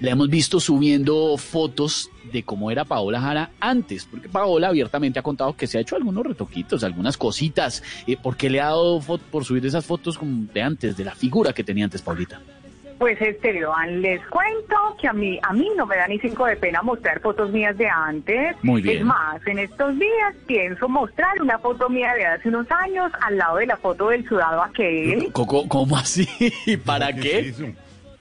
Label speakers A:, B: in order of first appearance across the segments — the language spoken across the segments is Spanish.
A: la hemos visto subiendo fotos de cómo era Paola Jara antes, porque Paola abiertamente ha contado que se ha hecho algunos retoquitos, algunas cositas, eh, porque le ha dado por subir esas fotos como de antes, de la figura que tenía antes Paulita.
B: Pues Esteban, les cuento que a mí, a mí no me da ni cinco de pena mostrar fotos mías de antes.
A: Muy bien.
B: Es más, en estos días pienso mostrar una foto mía de hace unos años al lado de la foto del sudado aquel.
A: ¿Cómo, cómo así? ¿Para qué?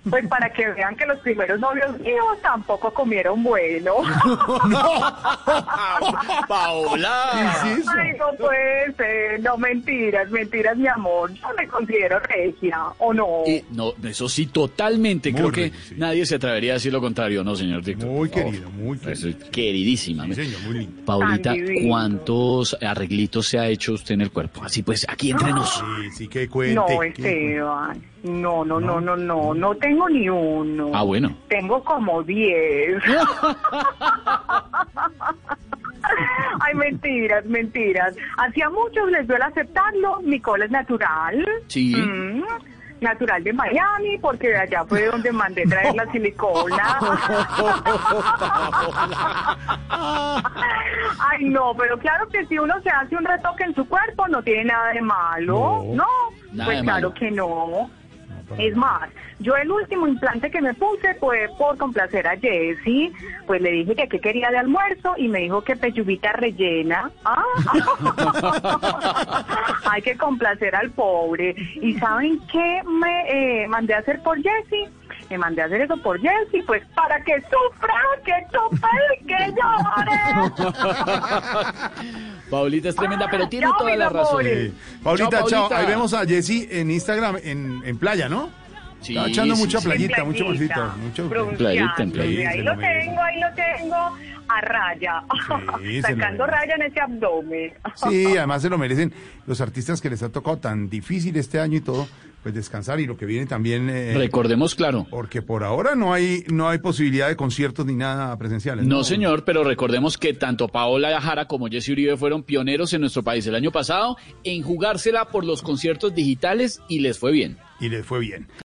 B: Pues para que vean que los primeros novios míos tampoco comieron bueno.
A: ¡No! ¡Paola!
B: Ay, no puede ser. No, mentiras, mentiras, mi amor. Yo me considero regia, ¿o no?
A: Eh, no, eso sí, totalmente. Creo que nadie se atrevería a decir lo contrario, ¿no, señor Víctor?
C: Muy querido, muy
A: querido. queridísima.
C: Sí, señor, muy lindo.
A: Paulita, ¿cuántos arreglitos se ha hecho usted en el cuerpo? Así pues, aquí entre nos.
C: Sí, sí, que cuente.
B: No, Esteban. No, no, no, no, no, no tengo ni uno.
A: Ah, bueno.
B: Tengo como diez. Ay, mentiras, mentiras. Hacía muchos les duele aceptarlo. Mi cola es natural.
A: Sí.
B: Mm, natural de Miami, porque de allá fue donde mandé traer la silicona. Ay, no, pero claro que si uno se hace un retoque en su cuerpo, no tiene nada de malo. No,
A: Nada
B: pues claro
A: malo.
B: que no. Es más, yo el último implante que me puse fue por complacer a Jessy, pues le dije que qué quería de almuerzo y me dijo que pechubita rellena. Ah. Hay que complacer al pobre. ¿Y saben qué me eh, mandé a hacer por Jessy? Me mandé a hacer eso por Jessy, pues para que sufra, que tope y que llore.
A: Paulita es tremenda, pero tiene
B: Chao,
A: toda la razón.
C: Paulita,
A: Chao.
C: Ahí vemos a Jessy en Instagram, en, en playa, ¿no?
A: Sí,
C: Está echando
A: sí,
C: mucha
A: sí.
C: playita, bolsito. Mucho...
B: bronceando.
A: Playita, en playita.
B: Ahí lo tengo, ahí lo tengo, a raya.
C: Sí,
B: Sacando raya en ese abdomen.
C: Sí, además se lo merecen los artistas que les ha tocado tan difícil este año y todo, pues descansar y lo que viene también. eh,
A: Recordemos, claro.
C: porque por ahora no hay no hay posibilidad de conciertos ni nada presenciales.
A: No, señor, pero recordemos que tanto Paola Jara como Jesse Uribe fueron pioneros en nuestro país el año pasado en jugársela por los conciertos digitales y les fue bien.
C: Y les fue bien.